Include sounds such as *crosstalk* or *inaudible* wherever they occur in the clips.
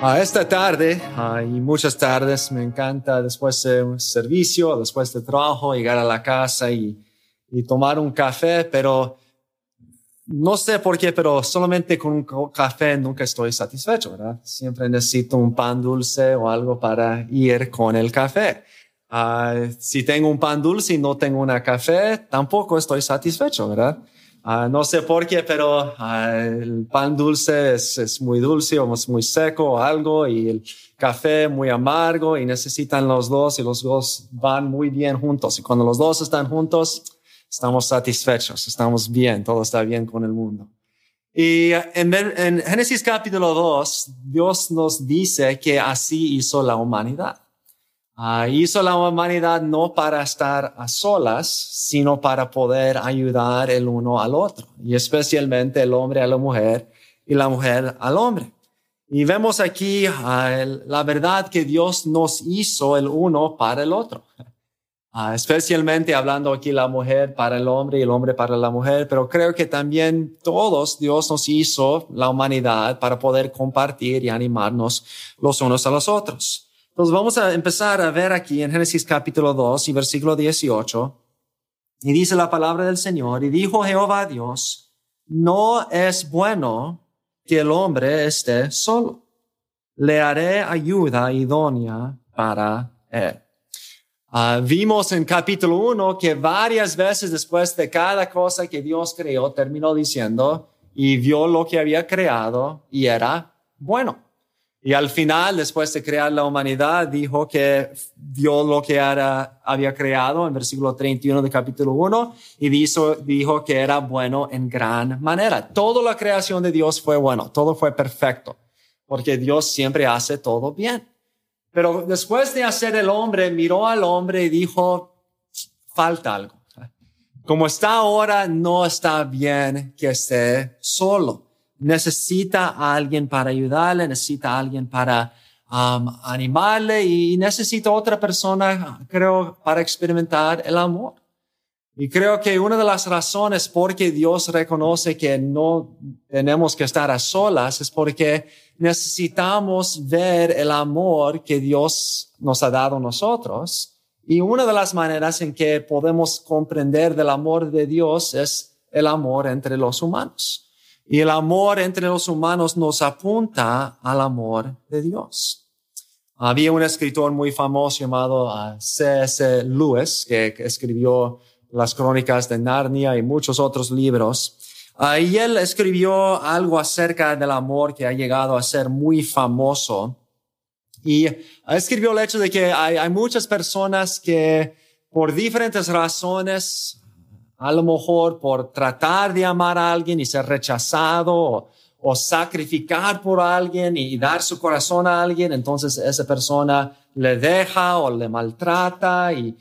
A esta tarde y muchas tardes me encanta después de un servicio, después de trabajo, llegar a la casa y, y tomar un café, pero no sé por qué, pero solamente con un café nunca estoy satisfecho, ¿verdad? Siempre necesito un pan dulce o algo para ir con el café. Uh, si tengo un pan dulce y no tengo una café, tampoco estoy satisfecho, ¿verdad? Uh, no sé por qué, pero uh, el pan dulce es, muy dulce o es muy seco o algo y el café muy amargo y necesitan los dos y los dos van muy bien juntos. Y cuando los dos están juntos, estamos satisfechos, estamos bien, todo está bien con el mundo. Y en, en Génesis capítulo 2, Dios nos dice que así hizo la humanidad. Uh, hizo la humanidad no para estar a solas, sino para poder ayudar el uno al otro, y especialmente el hombre a la mujer y la mujer al hombre. Y vemos aquí uh, la verdad que Dios nos hizo el uno para el otro. Uh, especialmente hablando aquí la mujer para el hombre y el hombre para la mujer, pero creo que también todos Dios nos hizo la humanidad para poder compartir y animarnos los unos a los otros. Entonces vamos a empezar a ver aquí en Génesis capítulo 2 y versículo 18. Y dice la palabra del Señor, y dijo Jehová Dios, no es bueno que el hombre esté solo. Le haré ayuda idónea para él. Uh, vimos en capítulo 1 que varias veces después de cada cosa que Dios creó, terminó diciendo, y vio lo que había creado y era bueno. Y al final, después de crear la humanidad, dijo que vio lo que era, había creado en versículo 31 de capítulo 1 y dijo, dijo que era bueno en gran manera. Toda la creación de Dios fue bueno, todo fue perfecto, porque Dios siempre hace todo bien. Pero después de hacer el hombre, miró al hombre y dijo, falta algo. Como está ahora, no está bien que esté solo necesita a alguien para ayudarle, necesita a alguien para um, animarle y necesita otra persona, creo, para experimentar el amor. Y creo que una de las razones por que Dios reconoce que no tenemos que estar a solas es porque necesitamos ver el amor que Dios nos ha dado a nosotros. Y una de las maneras en que podemos comprender del amor de Dios es el amor entre los humanos. Y el amor entre los humanos nos apunta al amor de Dios. Había un escritor muy famoso llamado ah, C.S. Lewis que escribió las crónicas de Narnia y muchos otros libros. Ah, y él escribió algo acerca del amor que ha llegado a ser muy famoso. Y escribió el hecho de que hay, hay muchas personas que por diferentes razones a lo mejor por tratar de amar a alguien y ser rechazado o, sacrificar por alguien y dar su corazón a alguien, entonces esa persona le deja o le maltrata y,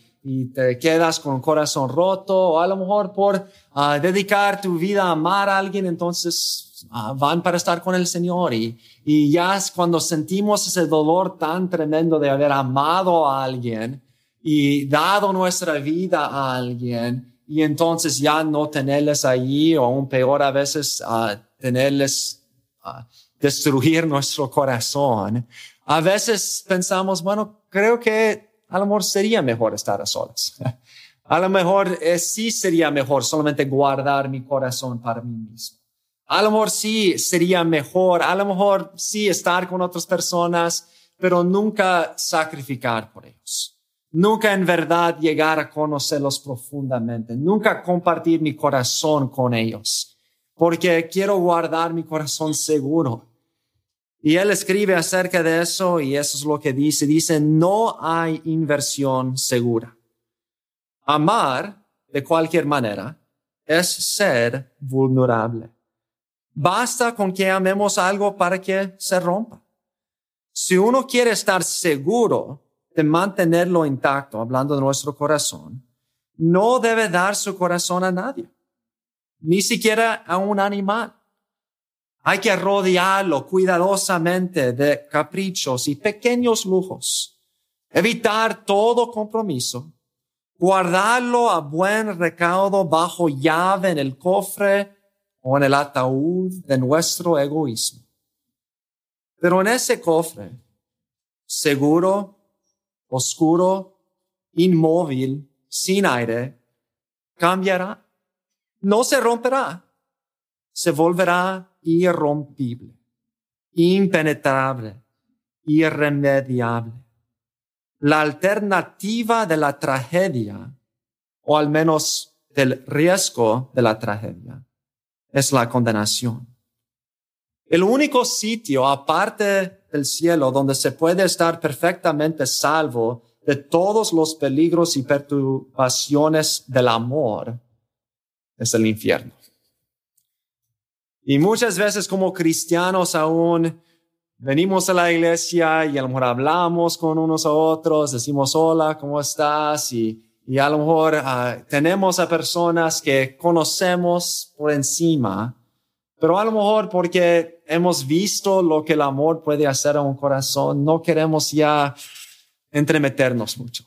te quedas con corazón roto. O a lo mejor por ah, dedicar tu vida a amar a alguien, entonces ah, van para estar con el Señor. Y, y ya cuando sentimos ese dolor tan tremendo de haber amado a alguien y dado nuestra vida a alguien, y entonces ya no tenerles allí o aún peor a veces a tenerles a destruir *laughs* nuestro corazón. A veces pensamos, bueno, creo que a lo mejor sería mejor estar a solas. *laughs* A lo mejor eh, sí sería mejor solamente guardar mi corazón para mí mismo. A lo mejor sí sería mejor, a lo mejor sí estar con otras personas, pero nunca sacrificar por ellos nunca en verdad llegar a conocerlos profundamente, nunca compartir mi corazón con ellos, porque quiero guardar mi corazón seguro. Y él escribe acerca de eso y eso es lo que dice. Dice, no hay inversión segura. Amar de cualquier manera es ser vulnerable. Basta con que amemos algo para que se rompa. Si uno quiere estar seguro, de mantenerlo intacto, hablando de nuestro corazón, no debe dar su corazón a nadie, ni siquiera a un animal. Hay que rodearlo cuidadosamente de caprichos y pequeños lujos, evitar todo compromiso, guardarlo a buen recaudo bajo llave en el cofre o en el ataúd de nuestro egoísmo. Pero en ese cofre, seguro, oscuro, inmóvil, sin aire, cambiará. No se romperá. Se volverá irrompible, impenetrable, irremediable. La alternativa de la tragedia, o al menos del riesgo de la tragedia, es la condenación. El único sitio aparte del cielo donde se puede estar perfectamente salvo de todos los peligros y perturbaciones del amor es el infierno. Y muchas veces como cristianos aún venimos a la iglesia y a lo mejor hablamos con unos a otros, decimos hola, ¿cómo estás? Y, y a lo mejor ah, tenemos a personas que conocemos por encima, pero a lo mejor porque hemos visto lo que el amor puede hacer a un corazón, no queremos ya entremeternos mucho.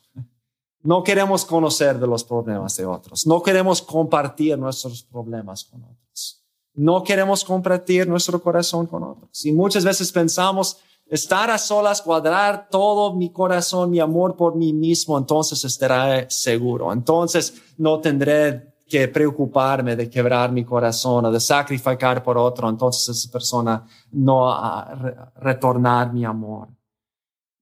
No queremos conocer de los problemas de otros. No queremos compartir nuestros problemas con otros. No queremos compartir nuestro corazón con otros. Y muchas veces pensamos, estar a solas, cuadrar todo mi corazón, mi amor por mí mismo, entonces estaré seguro. Entonces no tendré que preocuparme de quebrar mi corazón o de sacrificar por otro. Entonces esa persona no a retornar mi amor.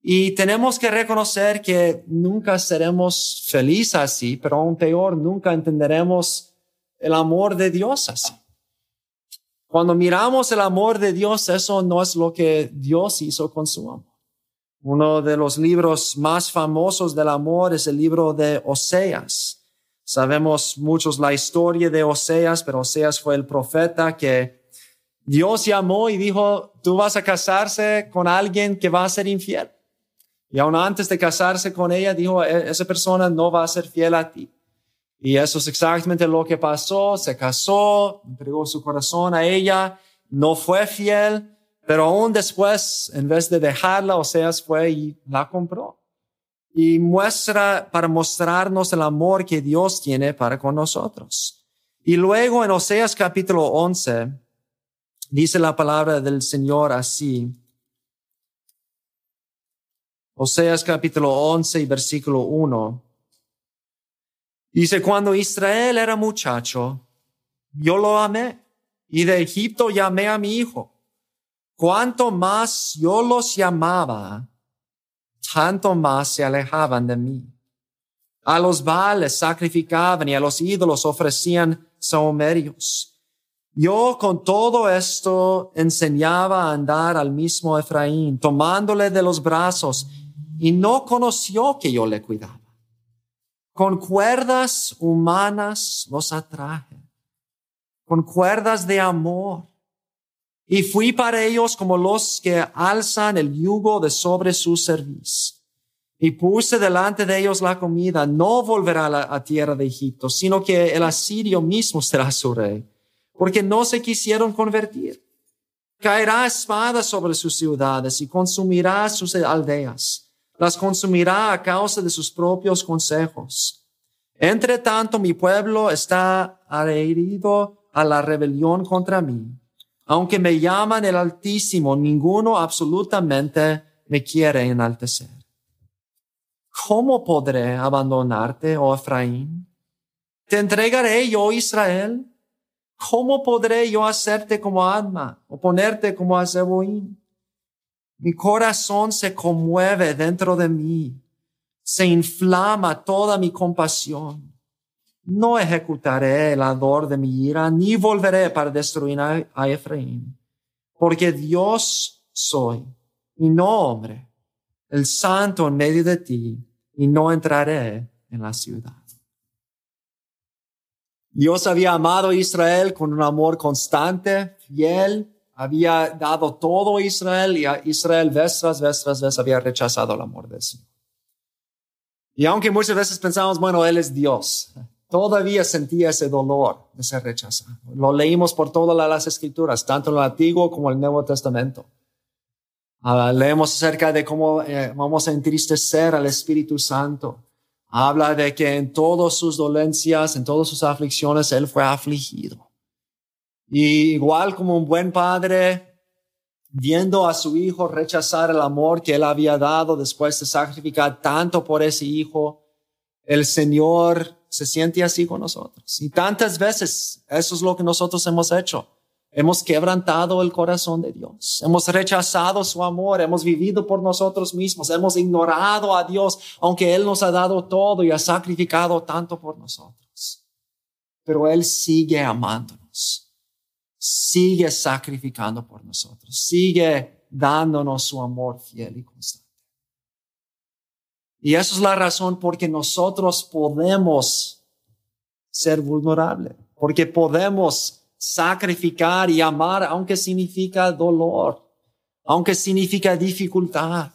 Y tenemos que reconocer que nunca seremos felices así, pero aún peor, nunca entenderemos el amor de Dios así. Cuando miramos el amor de Dios, eso no es lo que Dios hizo con su amor. Uno de los libros más famosos del amor es el libro de Oseas. Sabemos muchos la historia de Oseas, pero Oseas fue el profeta que Dios llamó y dijo, tú vas a casarse con alguien que va a ser infiel. Y aún antes de casarse con ella, dijo, e-, esa persona no va a ser fiel a ti. Y eso es exactamente lo que pasó. Se casó, entregó su corazón a ella, no fue fiel, pero aún después, en vez de dejarla, Oseas fue y la compró. Y muestra para mostrarnos el amor que Dios tiene para con nosotros. Y luego en Oseas capítulo 11, dice la palabra del Señor así. Oseas capítulo 11 y versículo 1. Dice, cuando Israel era muchacho, yo lo amé y de Egipto llamé a mi hijo. Cuanto más yo los llamaba, tanto más se alejaban de mí. A los vales sacrificaban y a los ídolos ofrecían saumerios. Yo con todo esto enseñaba a andar al mismo Efraín, tomándole de los brazos, y no conoció que yo le cuidaba. Con cuerdas humanas los atraje, con cuerdas de amor. Y fui para ellos como los que alzan el yugo de sobre su cerviz. Y puse delante de ellos la comida. No volverá a la tierra de Egipto, sino que el asirio mismo será su rey, porque no se quisieron convertir. Caerá espada sobre sus ciudades y consumirá sus aldeas las consumirá a causa de sus propios consejos. Entre tanto, mi pueblo está adherido a la rebelión contra mí. Aunque me llaman el Altísimo, ninguno absolutamente me quiere enaltecer. ¿Cómo podré abandonarte, oh Efraín? ¿Te entregaré yo, Israel? ¿Cómo podré yo hacerte como Adma o ponerte como a? Mi corazón se conmueve dentro de mí. Se inflama toda mi compasión. No ejecutaré el ardor de mi ira, ni volveré para destruir a Efraín, porque Dios soy y no hombre, el santo en medio de ti, y no entraré en la ciudad. Dios había amado a Israel con un amor constante, fiel, había dado todo a Israel y a Israel vez tras vez tras vez había rechazado el amor de Señor. Y aunque muchas veces pensamos, bueno, Él es Dios, todavía sentía ese dolor de ser rechazado. Lo leímos por todas las escrituras, tanto en el Antiguo como en el Nuevo Testamento. Uh, leemos acerca de cómo eh, vamos a entristecer al Espíritu Santo. Habla de que en todas sus dolencias, en todas sus aflicciones, Él fue afligido. Y igual como un buen padre, viendo a su hijo rechazar el amor que Él había dado después de sacrificar tanto por ese hijo, el Señor se siente así con nosotros. Y tantas veces eso es lo que nosotros hemos hecho. Hemos quebrantado el corazón de Dios. Hemos rechazado su amor. Hemos vivido por nosotros mismos. Hemos ignorado a Dios, aunque Él nos ha dado todo y ha sacrificado tanto por nosotros. Pero Él sigue amándonos. Sigue sacrificando por nosotros. Sigue dándonos su amor fiel y constante. Y esa es la razón por que nosotros podemos ser vulnerables. Porque podemos sacrificar y amar, aunque significa dolor, aunque significa dificultad.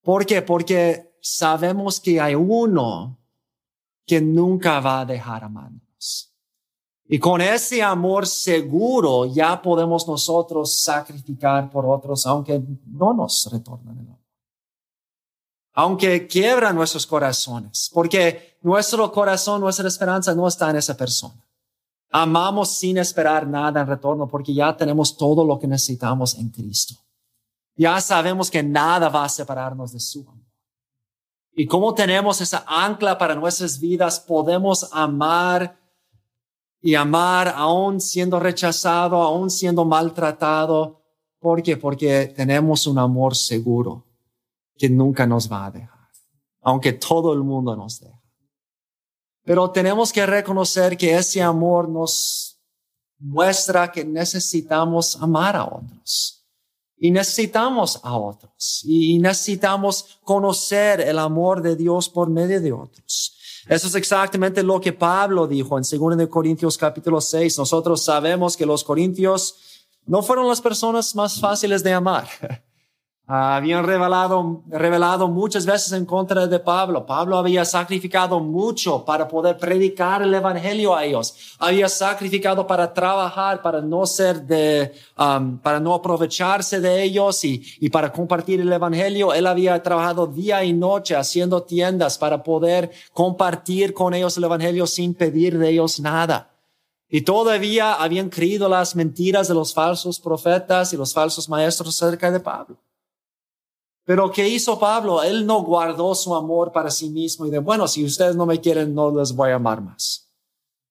¿Por qué? Porque sabemos que hay uno que nunca va a dejar amarnos. Y con ese amor seguro ya podemos nosotros sacrificar por otros, aunque no nos retornen. Aunque quiebran nuestros corazones, porque nuestro corazón, nuestra esperanza no está en esa persona. Amamos sin esperar nada en retorno porque ya tenemos todo lo que necesitamos en Cristo. Ya sabemos que nada va a separarnos de su amor. Y como tenemos esa ancla para nuestras vidas, podemos amar y amar aún siendo rechazado, aún siendo maltratado. ¿Por qué? Porque tenemos un amor seguro que nunca nos va a dejar, aunque todo el mundo nos deje. Pero tenemos que reconocer que ese amor nos muestra que necesitamos amar a otros. Y necesitamos a otros. Y necesitamos conocer el amor de Dios por medio de otros. Eso es exactamente lo que Pablo dijo en 2 Corintios capítulo 6. Nosotros sabemos que los corintios no fueron las personas más fáciles de amar. *laughs* habían revelado, revelado muchas veces en contra de Pablo. Pablo había sacrificado mucho para poder predicar el evangelio a ellos. Había sacrificado para trabajar, para no ser de, um, para no aprovecharse de ellos y, y para compartir el evangelio. Él había trabajado día y noche haciendo tiendas para poder compartir con ellos el evangelio sin pedir de ellos nada. Y todavía habían creído las mentiras de los falsos profetas y los falsos maestros acerca de Pablo. Pero ¿qué hizo Pablo? Él no guardó su amor para sí mismo y de, bueno, si ustedes no me quieren, no les voy a amar más.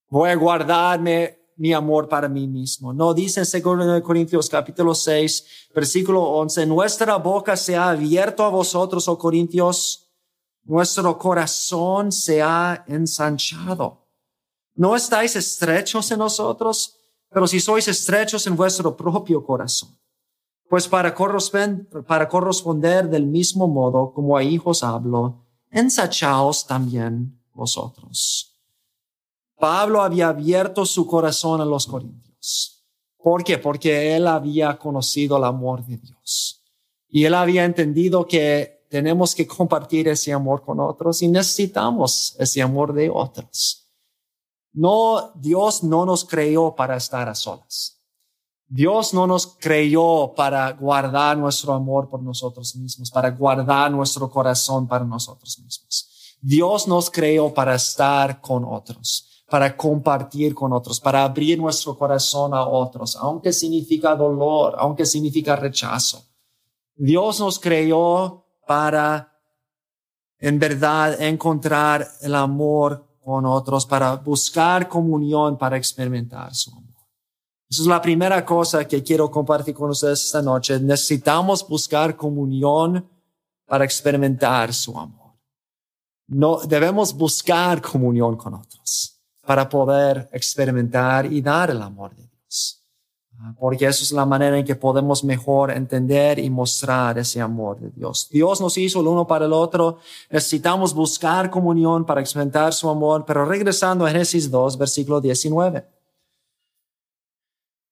Voy a guardarme mi amor para mí mismo. No, dice en 2 Corintios capítulo 6, versículo 11, nuestra boca se ha abierto a vosotros, oh Corintios, nuestro corazón se ha ensanchado. No estáis estrechos en nosotros, pero si sois estrechos en vuestro propio corazón. Pues para corresponder, del mismo modo como a hijos hablo, ensachaos también vosotros. Pablo había abierto su corazón a los corintios. ¿Por qué? Porque él había conocido el amor de Dios. Y él había entendido que tenemos que compartir ese amor con otros y necesitamos ese amor de otros. No, Dios no nos creó para estar a solas. Dios no nos creyó para guardar nuestro amor por nosotros mismos, para guardar nuestro corazón para nosotros mismos. Dios nos creó para estar con otros, para compartir con otros, para abrir nuestro corazón a otros, aunque significa dolor, aunque significa rechazo. Dios nos creó para, en verdad, encontrar el amor con otros, para buscar comunión, para experimentar su amor. Esa es la primera cosa que quiero compartir con ustedes esta noche. Necesitamos buscar comunión para experimentar su amor. No, debemos buscar comunión con otros para poder experimentar y dar el amor de Dios. Porque eso es la manera en que podemos mejor entender y mostrar ese amor de Dios. Dios nos hizo el uno para el otro. Necesitamos buscar comunión para experimentar su amor. Pero regresando a Génesis 2, versículo 19.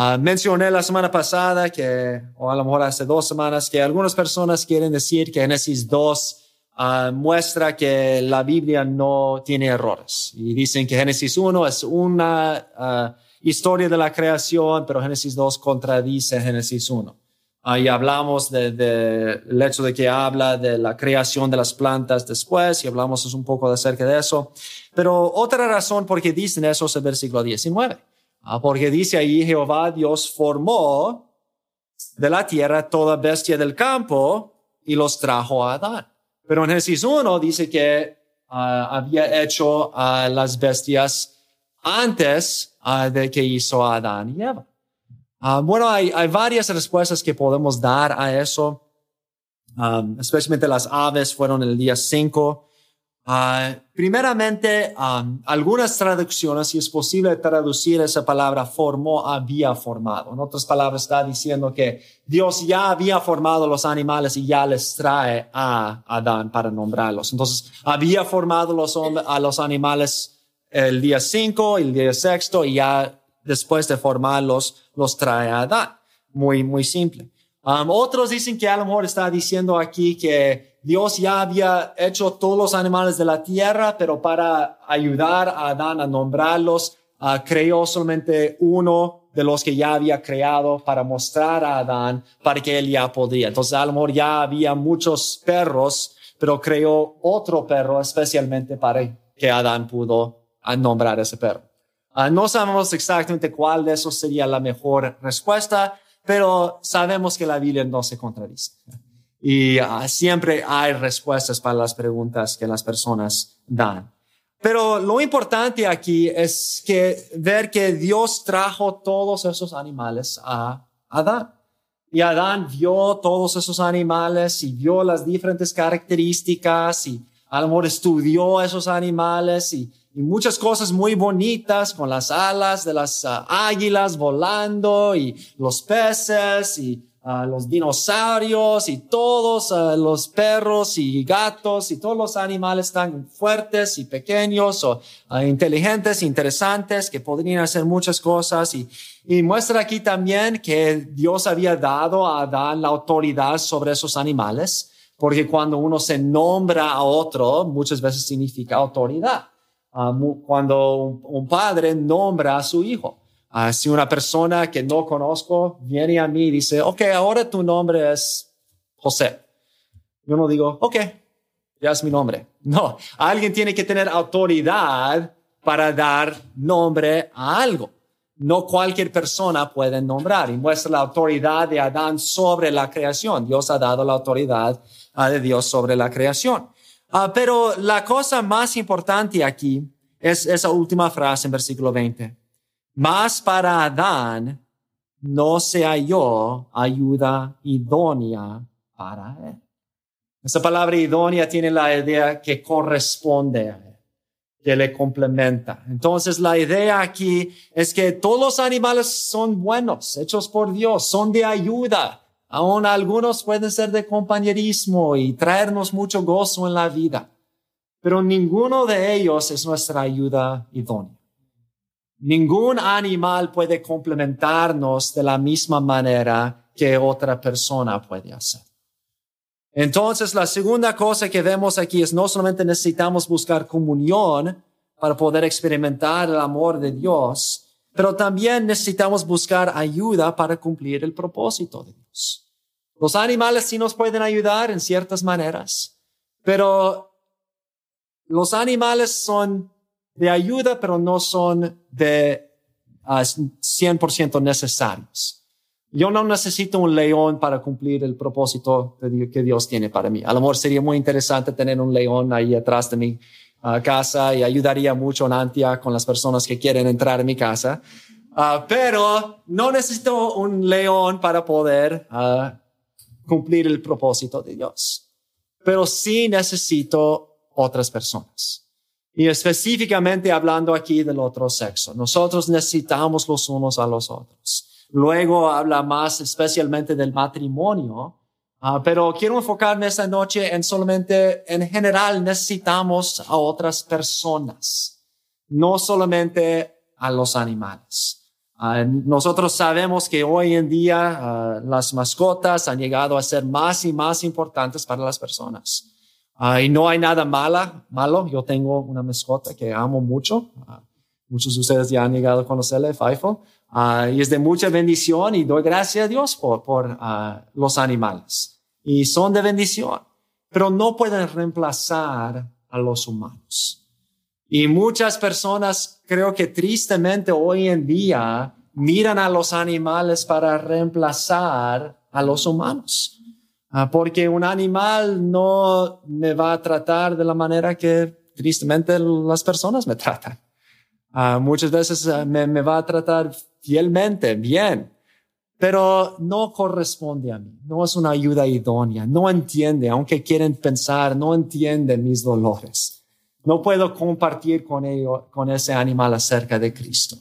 Uh, mencioné la semana pasada que, o a lo mejor hace dos semanas, que algunas personas quieren decir que Génesis 2 uh, muestra que la Biblia no tiene errores. Y dicen que Génesis 1 es una uh, historia de la creación, pero Génesis 2 contradice Génesis 1. Ahí hablamos del de, de, hecho de que habla de la creación de las plantas después y hablamos un poco acerca de eso. Pero otra razón por qué dicen eso es el versículo 19. Ah, porque dice ahí Jehová Dios formó de la tierra toda bestia del campo y los trajo a Adán. Pero en Génesis 1 dice que uh, había hecho a las bestias antes uh, de que hizo a Adán y Eva. bueno, hay, varias respuestas que podemos dar a eso. Especialmente las aves fueron el día 5. Uh, primeramente, algunas traducciones, si es posible traducir esa palabra formó, había formado. En otras palabras, está diciendo que Dios ya había formado los animales y ya les trae a Adán para nombrarlos. Entonces, había formado los, a los animales el día 5 y el día sexto y ya después de formarlos, los trae a Adán. Muy, muy simple. Um, otros dicen que a lo mejor está diciendo aquí que Dios ya había hecho todos los animales de la tierra, pero para ayudar a Adán a nombrarlos, uh, creó solamente uno de los que ya había creado para mostrar a Adán para que él ya podía. Entonces, a lo mejor ya había muchos perros, pero creó otro perro especialmente para que Adán pudo uh, nombrar ese perro. Uh, no sabemos exactamente cuál de esos sería la mejor respuesta, pero sabemos que la Biblia no se contradice y uh, siempre hay respuestas para las preguntas que las personas dan. Pero lo importante aquí es que ver que Dios trajo todos esos animales a Adán. Y Adán vio todos esos animales y vio las diferentes características y a lo mejor estudió esos animales y, y muchas cosas muy bonitas con las alas de las uh, águilas volando y los peces y a los dinosaurios y todos los perros y gatos y todos los animales tan fuertes y pequeños o inteligentes, interesantes, que podrían hacer muchas cosas. Y, y muestra aquí también que Dios había dado a Adán la autoridad sobre esos animales, porque cuando uno se nombra a otro, muchas veces significa autoridad. Ah, cuando un padre nombra a su hijo. Uh, si una persona que no conozco viene a mí y dice, ok, ahora tu nombre es José. Yo no digo, ok, ya es mi nombre. No, alguien tiene que tener autoridad para dar nombre a algo. No cualquier persona puede nombrar y muestra la autoridad de Adán sobre la creación. Dios ha dado la autoridad uh, de Dios sobre la creación. Uh, pero la cosa más importante aquí es esa última frase en versículo 20. Mas para Adán no se halló ayuda idónea para él. Esa palabra idónea tiene la idea que corresponde a él, que le complementa. Entonces la idea aquí es que todos los animales son buenos, hechos por Dios, son de ayuda. Aún algunos pueden ser de compañerismo y traernos mucho gozo en la vida, pero ninguno de ellos es nuestra ayuda idónea. Ningún animal puede complementarnos de la misma manera que otra persona puede hacer. Entonces, la segunda cosa que vemos aquí es no solamente necesitamos buscar comunión para poder experimentar el amor de Dios, pero también necesitamos buscar ayuda para cumplir el propósito de Dios. Los animales sí nos pueden ayudar en ciertas maneras, pero los animales son de ayuda, pero no son de 100% ah, necesarios. Yo no necesito un león para cumplir el propósito que Dios tiene para mí. A lo mejor sería muy interesante tener un león ahí atrás de mi ah, casa y ayudaría mucho en Antia con las personas que quieren entrar en mi casa. Uh, pero no necesito un león para poder cumplir el propósito de Dios. pero sí necesito otras personas. Y específicamente hablando aquí del otro sexo, nosotros necesitamos los unos a los otros. Luego habla más especialmente del matrimonio, ah, pero quiero enfocarme esta noche en solamente, en general, necesitamos a otras personas, no solamente a los animales. Ah, nosotros sabemos que hoy en día ah, las mascotas han llegado a ser más y más importantes para las personas. y no hay nada mala, malo. Yo tengo una mascota que amo mucho. muchos de ustedes ya han llegado a conocerle, Faifo. Uh, y es de mucha bendición y doy gracias a Dios por, por uh, los animales. Y son de bendición, pero no pueden reemplazar a los humanos. Y muchas personas creo que tristemente hoy en día miran a los animales para reemplazar a los humanos. Uh, porque un animal no me va a tratar de la manera que tristemente las personas me tratan. muchas veces me, me va a tratar fielmente, bien, pero no corresponde a mí, no es una ayuda idónea, no entiende, aunque quieren pensar, no entiende mis dolores. No puedo compartir con ello, con ese animal acerca de Cristo.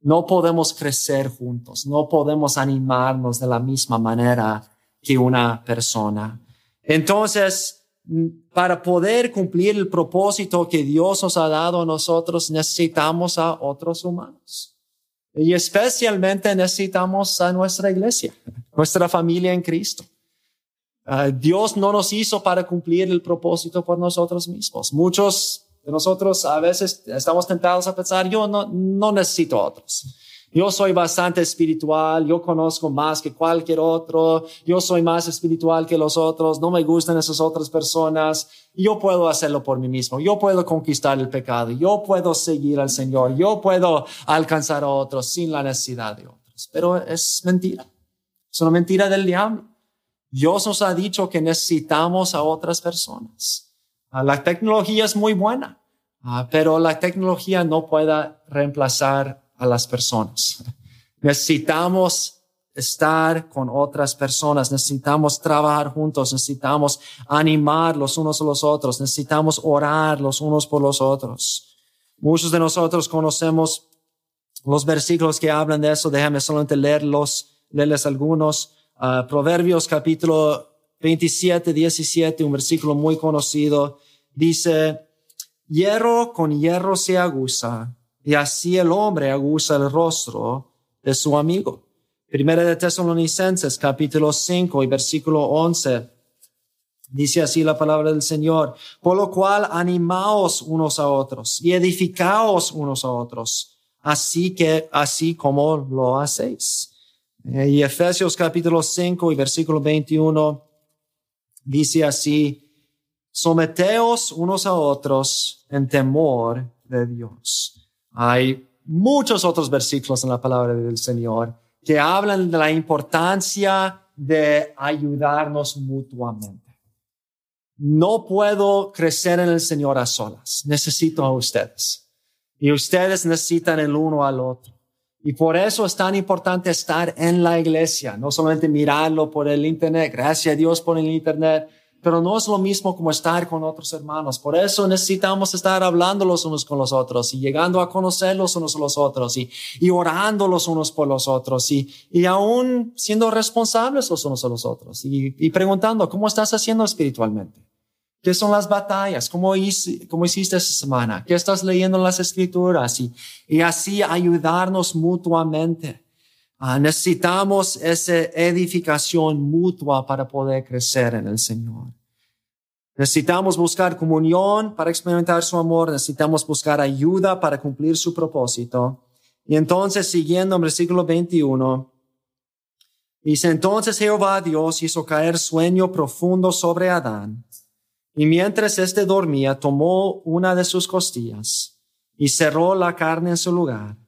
No podemos crecer juntos, no podemos animarnos de la misma manera que una persona. Entonces, para poder cumplir el propósito que Dios nos ha dado a nosotros, necesitamos a otros humanos. Y especialmente necesitamos a nuestra iglesia, nuestra familia en Cristo. Ah, Dios no nos hizo para cumplir el propósito por nosotros mismos. Muchos de nosotros a veces estamos tentados a pensar, yo no, no necesito otros. Yo soy bastante espiritual, yo conozco más que cualquier otro, yo soy más espiritual que los otros, no me gustan esas otras personas, yo puedo hacerlo por mí mismo, yo puedo conquistar el pecado, yo puedo seguir al Señor, yo puedo alcanzar a otros sin la necesidad de otros. Pero es mentira, es una mentira del diablo. Dios nos ha dicho que necesitamos a otras personas. Ah, la tecnología es muy buena, ah, pero la tecnología no puede reemplazar a las personas. Necesitamos estar con otras personas, necesitamos trabajar juntos, necesitamos animar los unos a los otros, necesitamos orar los unos por los otros. Muchos de nosotros conocemos los versículos que hablan de eso, déjame solamente leerlos, leerles algunos. Uh, Proverbios capítulo 27, 17, un versículo muy conocido, dice, hierro con hierro se aguza y así el hombre aguza el rostro de su amigo. Primera de Tesalonicenses, capítulo 5 y versículo 11. Dice así la palabra del Señor. Por lo cual animaos unos a otros y edificaos unos a otros, así que, así como lo hacéis. Eh, y Efesios capítulo 5 y versículo 21 dice así, someteos unos a otros en temor de Dios. Hay muchos otros versículos en la palabra del Señor que hablan de la importancia de ayudarnos mutuamente. No puedo crecer en el Señor a solas. Necesito a ustedes. Y ustedes necesitan el uno al otro. Y por eso es tan importante estar en la iglesia, no solamente mirarlo por el Internet. Gracias a Dios por el Internet pero no es lo mismo como estar con otros hermanos. Por eso necesitamos estar hablando los unos con los otros y llegando a conocer los unos a los otros y, y orando los unos por los otros y, y aún siendo responsables los unos a los otros y, y preguntando, ¿cómo estás haciendo espiritualmente? ¿Qué son las batallas? ¿Cómo, ¿Cómo hiciste esta semana? ¿Qué estás leyendo en las escrituras? Y, y así ayudarnos mutuamente. Ah, necesitamos esa edificación mutua para poder crecer en el Señor. Necesitamos buscar comunión para experimentar su amor. Necesitamos buscar ayuda para cumplir su propósito. Y entonces, siguiendo en versículo 21, dice, entonces Jehová Dios hizo caer sueño profundo sobre Adán. Y mientras éste dormía, tomó una de sus costillas y cerró la carne en su lugar.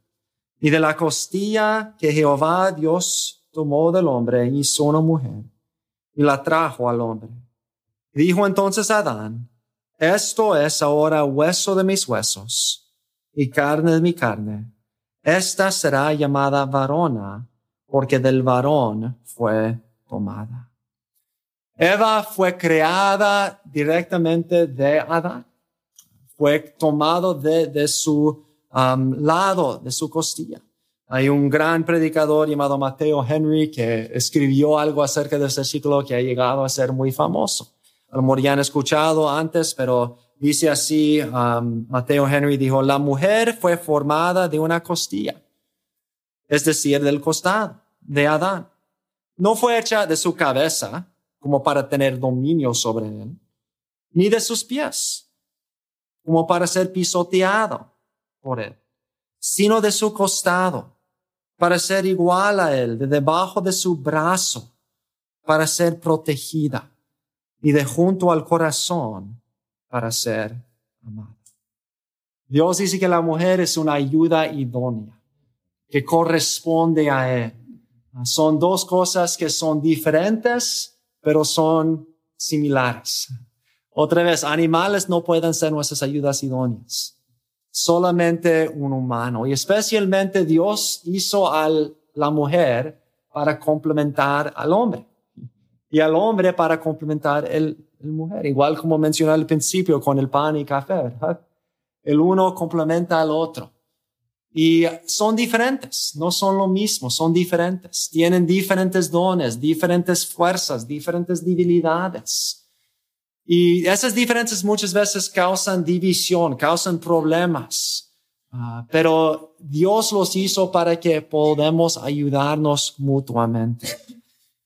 Y de la costilla que Jehová Dios tomó del hombre hizo una mujer y la trajo al hombre. Dijo entonces Adán, esto es ahora hueso de mis huesos y carne de mi carne. Esta será llamada varona porque del varón fue tomada. Eva fue creada directamente de Adán. Fue tomado de, su um, lado, de su costilla. Hay un gran predicador llamado Mateo Henry que escribió algo acerca de este ciclo que ha llegado a ser muy famoso. A lo mejor ya han escuchado antes, pero dice así, um, Mateo Henry dijo, la mujer fue formada de una costilla, es decir, del costado de Adán. No fue hecha de su cabeza, como para tener dominio sobre él, ni de sus pies, como para ser pisoteado sino de su costado, para ser igual a él, de debajo de su brazo, para ser protegida, y de junto al corazón, para ser amada. Dios dice que la mujer es una ayuda idónea, que corresponde a él. Son dos cosas que son diferentes, pero son similares. Otra vez, animales no pueden ser nuestras ayudas idóneas. Solamente un humano. Y especialmente Dios hizo a la mujer para complementar al hombre. Y al hombre para complementar el, el mujer. Igual como mencioné al principio con el pan y café, ¿verdad? El uno complementa al otro. Y son diferentes, no son lo mismo, son diferentes. Tienen diferentes dones, diferentes fuerzas, diferentes debilidades. Y esas diferencias muchas veces causan división, causan problemas. Ah, pero Dios los hizo para que podamos ayudarnos mutuamente.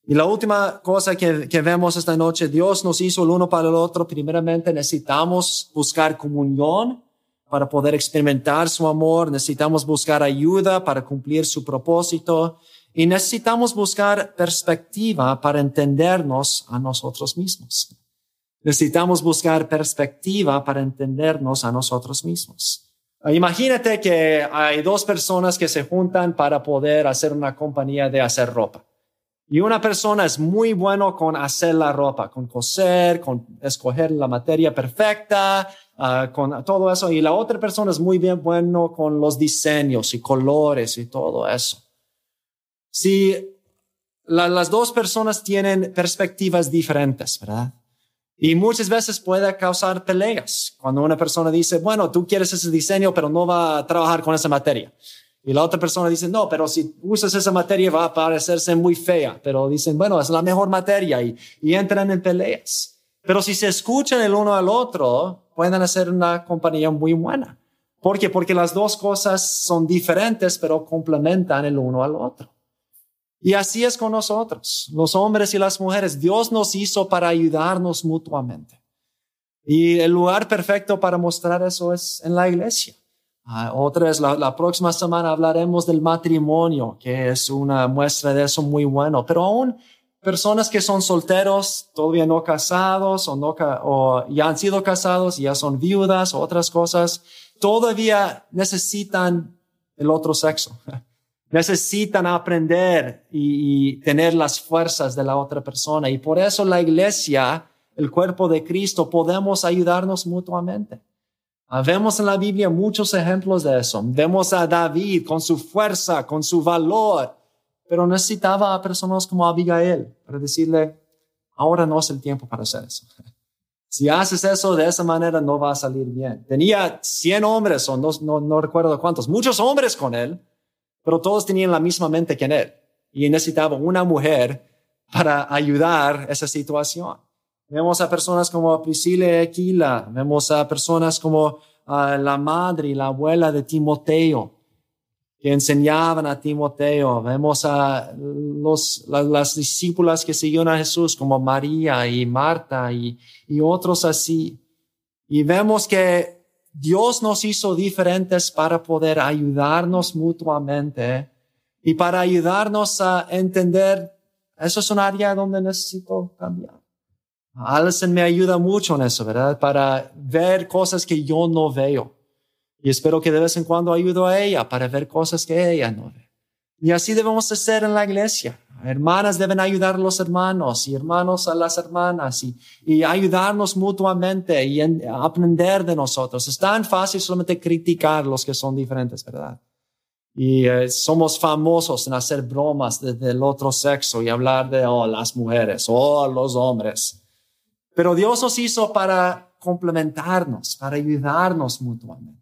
Y la última cosa que, que, vemos esta noche, Dios nos hizo el uno para el otro. Primeramente necesitamos buscar comunión para poder experimentar su amor, necesitamos buscar ayuda para cumplir su propósito y necesitamos buscar perspectiva para entendernos a nosotros mismos. Necesitamos buscar perspectiva para entendernos a nosotros mismos. Imagínate que hay dos personas que se juntan para poder hacer una compañía de hacer ropa. Y una persona es muy bueno con hacer la ropa, con coser, con escoger la materia perfecta, uh, con todo eso. Y la otra persona es muy bien bueno con los diseños y colores y todo eso. Si la, las dos personas tienen perspectivas diferentes, ¿verdad? Y muchas veces puede causar peleas cuando una persona dice, bueno, tú quieres ese diseño, pero no va a trabajar con esa materia. Y la otra persona dice, no, pero si usas esa materia va a parecerse muy fea. Pero dicen, bueno, es la mejor materia y, y entran en peleas. Pero si se escuchan el uno al otro, pueden hacer una compañía muy buena. ¿Por qué? Porque las dos cosas son diferentes, pero complementan el uno al otro. Y así es con nosotros, los hombres y las mujeres. Dios nos hizo para ayudarnos mutuamente. Y el lugar perfecto para mostrar eso es en la iglesia. Ah, otra vez, la, próxima semana hablaremos del matrimonio, que es una muestra de eso muy bueno. Pero aún personas que son solteros, todavía no casados o, no, o ya han sido casados ya son viudas o otras cosas, todavía necesitan el otro sexo. *laughs* necesitan aprender y, y, tener las fuerzas de la otra persona. Y por eso la iglesia, el cuerpo de Cristo, podemos ayudarnos mutuamente. Ah, vemos en la Biblia muchos ejemplos de eso. Vemos a David con su fuerza, con su valor, pero necesitaba a personas como Abigail para decirle, ahora no es el tiempo para hacer eso. *laughs* Si haces eso de esa manera no va a salir bien. Tenía 100 hombres o no, no, no recuerdo cuántos, muchos hombres con él, pero todos tenían la misma mente que él. Y necesitaba una mujer para ayudar esa situación. Vemos a personas como Priscila y Aquila, vemos a personas como uh, la madre y la abuela de Timoteo, que enseñaban a Timoteo. Vemos a los, las, discípulas que siguieron a Jesús, como María y Marta y, y otros así. Y vemos que Dios nos hizo diferentes para poder ayudarnos mutuamente y para ayudarnos a entender, eso es un área donde necesito cambiar. Alison me ayuda mucho en eso, ¿verdad? Para ver cosas que yo no veo. Y espero que de vez en cuando ayudo a ella para ver cosas que ella no ve. Y así debemos hacer en la iglesia. Hermanas deben ayudar a los hermanos y hermanos a las hermanas y, y ayudarnos mutuamente y aprender de nosotros. Es tan fácil solamente criticar los que son diferentes, ¿verdad? y eh, somos famosos en hacer bromas del otro sexo y hablar de oh, las mujeres o oh, los hombres. Pero Dios nos hizo para complementarnos, para ayudarnos mutuamente.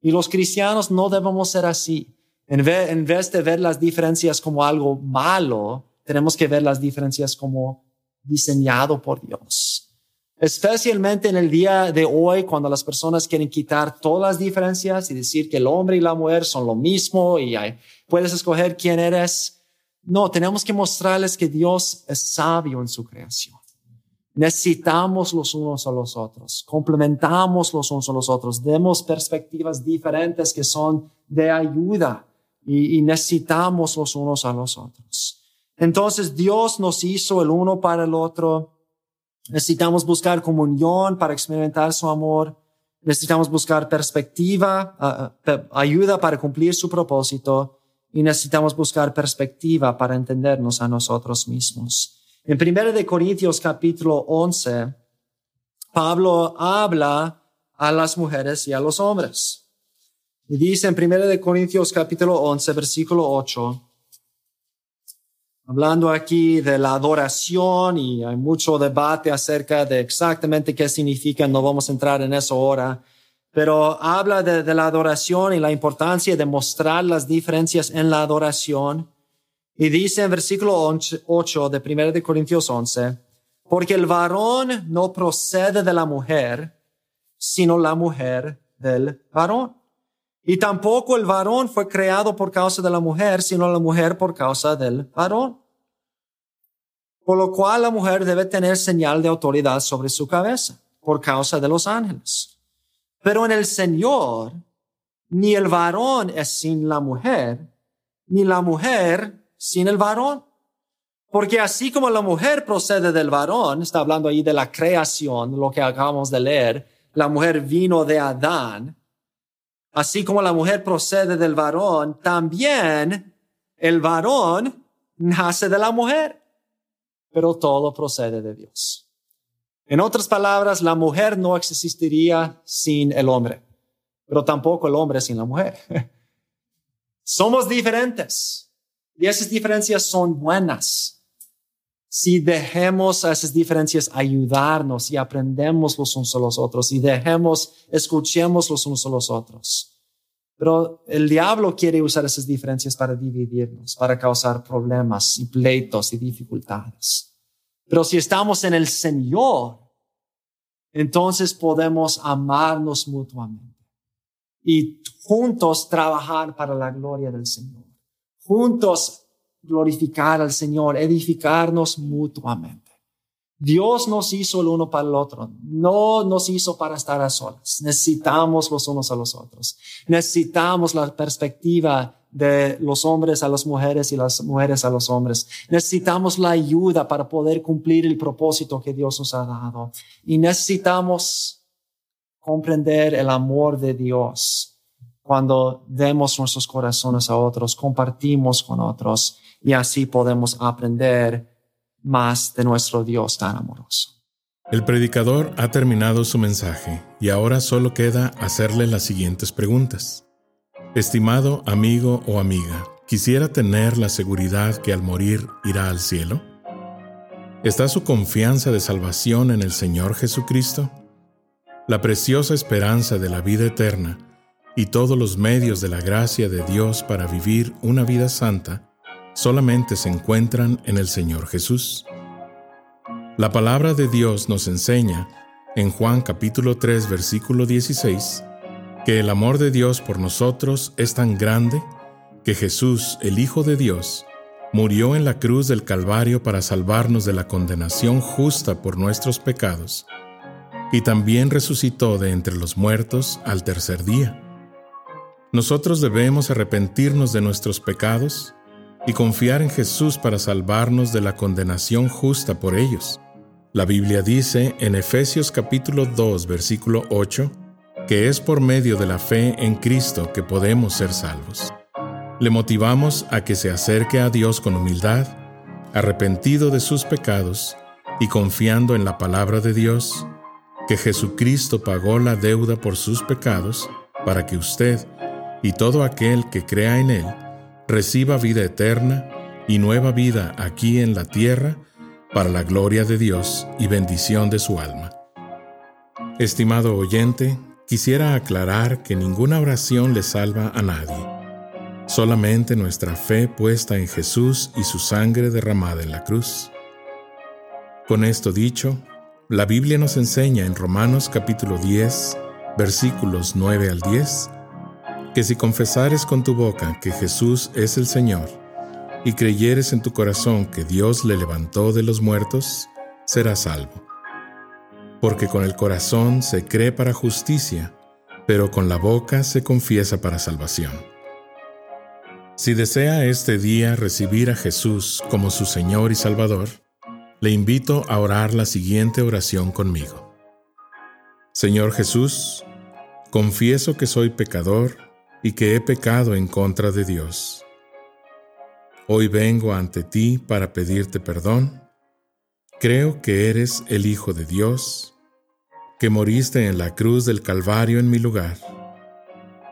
Y los cristianos no debemos ser así. En vez, en vez de ver las diferencias como algo malo, tenemos que ver las diferencias como diseñado por Dios. Especialmente en el día de hoy, cuando las personas quieren quitar todas las diferencias y decir que el hombre y la mujer son lo mismo y puedes escoger quién eres. No, tenemos que mostrarles que Dios es sabio en su creación. Necesitamos los unos a los otros, complementamos los unos a los otros, demos perspectivas diferentes que son de ayuda y, necesitamos los unos a los otros. Entonces Dios nos hizo el uno para el otro. Necesitamos buscar comunión para experimentar su amor. Necesitamos buscar perspectiva, ayuda para cumplir su propósito y necesitamos buscar perspectiva para entendernos a nosotros mismos. En 1 de Corintios capítulo 11, Pablo habla a las mujeres y a los hombres. Y dice en 1 de Corintios capítulo 11, versículo 8, hablando aquí de la adoración y hay mucho debate acerca de exactamente qué significa, no vamos a entrar en eso ahora, pero habla de, la adoración y la importancia de mostrar las diferencias en la adoración. Y dice en versículo 8 de 1 de Corintios 11, porque el varón no procede de la mujer, sino la mujer del varón. Y tampoco el varón fue creado por causa de la mujer, sino la mujer por causa del varón. Por lo cual la mujer debe tener señal de autoridad sobre su cabeza, por causa de los ángeles. Pero en el Señor, ni el varón es sin la mujer, ni la mujer sin el varón. Porque así como la mujer procede del varón, está hablando ahí de la creación, lo que acabamos de leer, la mujer vino de Adán, Así como la mujer procede del varón, también el varón nace de la mujer, pero todo procede de Dios. En otras palabras, la mujer no existiría sin el hombre, pero tampoco el hombre sin la mujer. *laughs* Somos diferentes y esas diferencias son buenas si dejemos esas diferencias ayudarnos y aprendemos los unos a los otros y dejemos, escuchemos los unos a los otros. Pero el diablo quiere usar esas diferencias para dividirnos, para causar problemas y pleitos y dificultades. Pero si estamos en el Señor, entonces podemos amarnos mutuamente y juntos trabajar para la gloria del Señor. Juntos glorificar al Señor, edificarnos mutuamente. Dios nos hizo el uno para el otro, no nos hizo para estar a solas. Necesitamos los unos a los otros. Necesitamos la perspectiva de los hombres a las mujeres y las mujeres a los hombres. Necesitamos la ayuda para poder cumplir el propósito que Dios nos ha dado. Y necesitamos comprender el amor de Dios cuando demos nuestros corazones a otros, compartimos con otros y así podemos aprender más de nuestro Dios tan amoroso. El predicador ha terminado su mensaje y ahora solo queda hacerle las siguientes preguntas. Estimado amigo o amiga, ¿quisiera tener la seguridad que al morir irá al cielo? ¿Está su confianza de salvación en el Señor Jesucristo? La preciosa esperanza de la vida eterna y todos los medios de la gracia de Dios para vivir una vida santa solamente se encuentran en el Señor Jesús. La palabra de Dios nos enseña, en Juan capítulo 3 versículo 16, que el amor de Dios por nosotros es tan grande que Jesús, el Hijo de Dios, murió en la cruz del Calvario para salvarnos de la condenación justa por nuestros pecados, y también resucitó de entre los muertos al tercer día. Nosotros debemos arrepentirnos de nuestros pecados y confiar en Jesús para salvarnos de la condenación justa por ellos. La Biblia dice en Efesios capítulo 2 versículo 8 que es por medio de la fe en Cristo que podemos ser salvos. Le motivamos a que se acerque a Dios con humildad, arrepentido de sus pecados y confiando en la palabra de Dios, que Jesucristo pagó la deuda por sus pecados para que usted y todo aquel que crea en Él reciba vida eterna y nueva vida aquí en la tierra para la gloria de Dios y bendición de su alma. Estimado oyente, quisiera aclarar que ninguna oración le salva a nadie. Solamente nuestra fe puesta en Jesús y su sangre derramada en la cruz. Con esto dicho, la Biblia nos enseña en Romanos capítulo 10, versículos 9 al 10, que si confesares con tu boca que Jesús es el Señor, y creyeres en tu corazón que Dios le levantó de los muertos, serás salvo. Porque con el corazón se cree para justicia, pero con la boca se confiesa para salvación. Si desea este día recibir a Jesús como su Señor y Salvador, le invito a orar la siguiente oración conmigo. Señor Jesús, confieso que soy pecador y que he pecado en contra de Dios Hoy vengo ante ti para pedirte perdón. Creo que eres el Hijo de Dios, que moriste en la cruz del Calvario en mi lugar.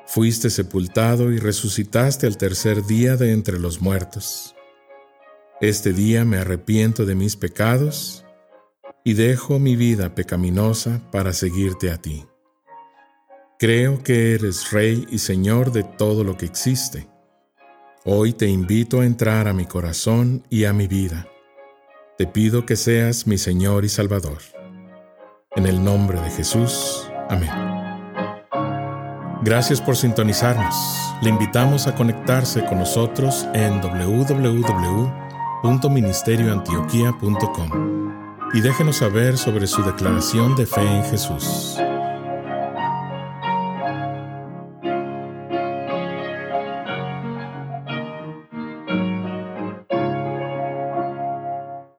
Fuiste sepultado y resucitaste al tercer día de entre los muertos. Este día me arrepiento de mis pecados y dejo mi vida pecaminosa para seguirte a ti. Creo que eres Rey y Señor de todo lo que existe Hoy te invito a entrar a mi corazón y a mi vida. Te pido que seas mi Señor y Salvador. En el nombre de Jesús. Amén. Gracias por sintonizarnos. Le invitamos a conectarse con nosotros en www.ministerioantioquia.com y déjenos saber sobre su declaración de fe en Jesús.